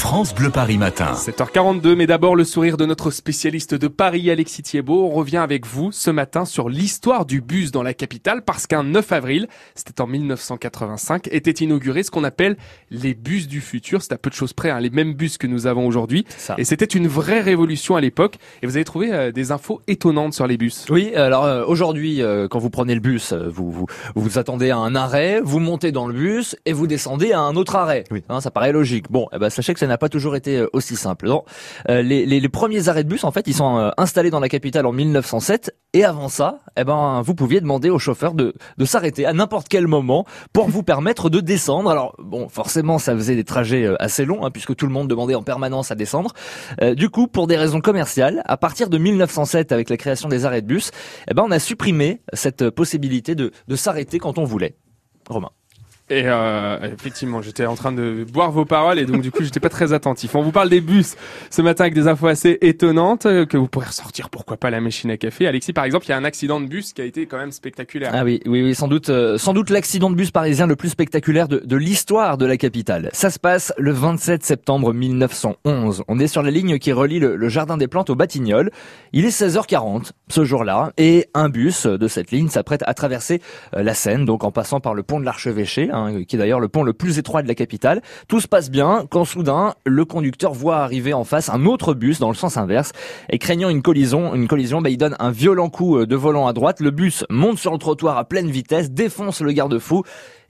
France Bleu Paris Matin. 7h42, mais d'abord le sourire de notre spécialiste de Paris, Alexis Thiebaud. On revient avec vous ce matin sur l'histoire du bus dans la capitale parce qu'un 9 avril, c'était en 1985, était inauguré ce qu'on appelle les bus du futur. C'est à peu de choses près, hein, les mêmes bus que nous avons aujourd'hui. Et c'était une vraie révolution à l'époque. Et vous avez trouvé euh, des infos étonnantes sur les bus. Oui, alors euh, aujourd'hui, euh, quand vous prenez le bus, vous, vous vous attendez à un arrêt, vous montez dans le bus et vous descendez à un autre arrêt. Oui. Hein, ça paraît logique. Bon, eh ben, sachez que ça n'a pas toujours été euh, aussi simple. Non. Euh, les, les, les, premiers arrêts de bus, en fait, ils sont euh, installés dans la capitale en 1907. Et avant ça, eh ben, vous pouviez demander au chauffeur de, de s'arrêter à n'importe quel moment pour vous permettre de descendre. Alors, bon, forcément, ça faisait des trajets assez longs, hein, puisque tout le monde demandait en permanence à descendre. du coup, pour des raisons commerciales, à partir de 1907, avec la création des arrêts de bus, eh ben, on a supprimé cette possibilité de, de s'arrêter quand on voulait. Romain. Et euh, effectivement, j'étais en train de boire vos paroles et donc du coup, j'étais pas très attentif. On vous parle des bus ce matin avec des infos assez étonnantes euh, que vous pourrez ressortir. Pourquoi pas la machine à café Alexis, par exemple, il y a un accident de bus qui a été quand même spectaculaire. Ah oui, oui, oui, sans doute, euh, sans doute l'accident de bus parisien le plus spectaculaire de, l'histoire de la capitale. Ça se passe le 27 septembre 1911. On est sur la ligne qui relie le, jardin des plantes au Batignolles. Il est 16h40 ce jour-là et un bus de cette ligne s'apprête à traverser la Seine, donc en passant par le pont de l'Archevêché. Hein, qui est d'ailleurs le pont le plus étroit de la capitale. Tout se passe bien quand soudain le conducteur voit arriver en face un autre bus dans le sens inverse et craignant une collision, une collision, bah, il donne un violent coup euh, de volant à droite. Le bus monte sur le trottoir à pleine vitesse, défonce le garde-fou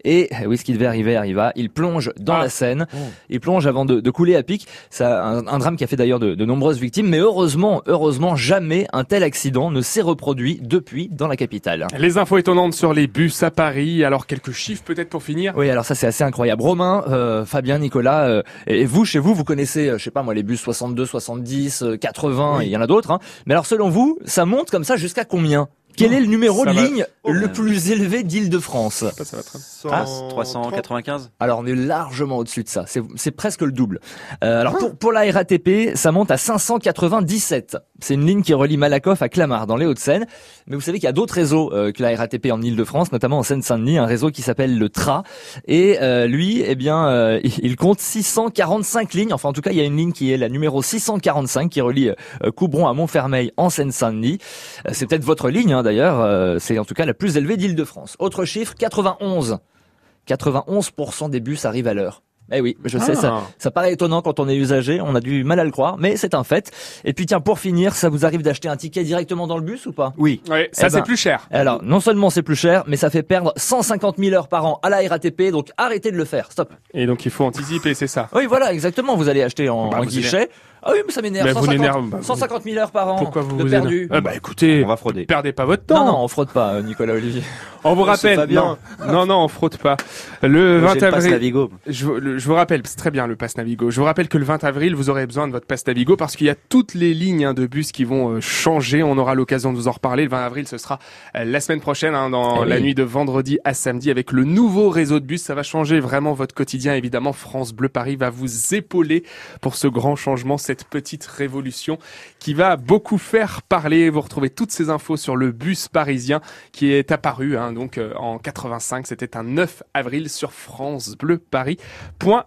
et eh oui, ce qui devait arriver arriva. Il plonge dans ah. la Seine. Oh. Il plonge avant de, de couler à pic. Ça, un, un, drame qui a fait d'ailleurs de, de, nombreuses victimes. Mais heureusement, heureusement, jamais un tel accident ne s'est reproduit depuis dans la capitale. Les infos étonnantes sur les bus à Paris. Alors quelques chiffres peut-être pour finir? Oui, alors ça c'est assez incroyable. Romain, euh, Fabien, Nicolas, euh, et vous chez vous, vous connaissez, euh, je sais pas moi, les bus 62, 70, 80, et il y en a d'autres. Hein. Mais alors selon vous, ça monte comme ça jusqu'à combien? Quel est le numéro de ligne le plus élevé d'Île-de-France ah, 395 Alors on est largement au-dessus de ça, c'est presque le double. Euh, alors pour, pour la RATP, ça monte à 597. C'est une ligne qui relie Malakoff à Clamart dans les Hauts-de-Seine. Mais vous savez qu'il y a d'autres réseaux euh, que la RATP en Île-de-France, notamment en Seine-Saint-Denis, un réseau qui s'appelle le TRA. Et euh, lui, eh bien, euh, il compte 645 lignes. Enfin, en tout cas, il y a une ligne qui est la numéro 645 qui relie Coubron à Montfermeil en Seine-Saint-Denis. c'est peut-être votre ligne, hein, d'ailleurs. c'est en tout cas la plus élevée d'Île-de-France. Autre chiffre, 91. 91% des bus arrivent à l'heure. Eh oui, je sais, ça, ah. ça paraît étonnant quand on est usager, on a du mal à le croire, mais c'est un fait. Et puis tiens, pour finir, ça vous arrive d'acheter un ticket directement dans le bus ou pas? Oui, ça eh c'est ben, plus cher. Alors, non seulement c'est plus cher, mais ça fait perdre 150 000 heures par an à la RATP, donc arrêtez de le faire, stop. Et donc il faut anticiper, c'est ça Oui, voilà, exactement, vous allez acheter en, bah, guichet. Ah oui, mais ça m'énerve. 150, 150 000 heures par an. Pourquoi vous de vous perdu. Ah bah écoutez, on va frauder. Perdez pas votre temps. Non, non, on fraude pas, euh, Nicolas Olivier. On vous rappelle. Non, non, non, on fraude pas. Le 20 avril. Je, je, vous rappelle, c'est très bien le pass Navigo. Je vous rappelle que le 20 avril, vous aurez besoin de votre pass Navigo parce qu'il y a toutes les lignes hein, de bus qui vont euh, changer. On aura l'occasion de vous en reparler. Le 20 avril, ce sera euh, la semaine prochaine, hein, dans eh la nuit de vendredi à samedi, avec le nouveau réseau de bus. Ça va changer vraiment votre quotidien. Évidemment, France Bleu Paris va vous épauler pour ce grand changement, cette petite révolution qui va beaucoup faire parler. Vous retrouvez toutes ces infos sur le bus parisien qui est apparu hein, donc euh, en 85. C'était un 9 avril sur francebleuparis.fr.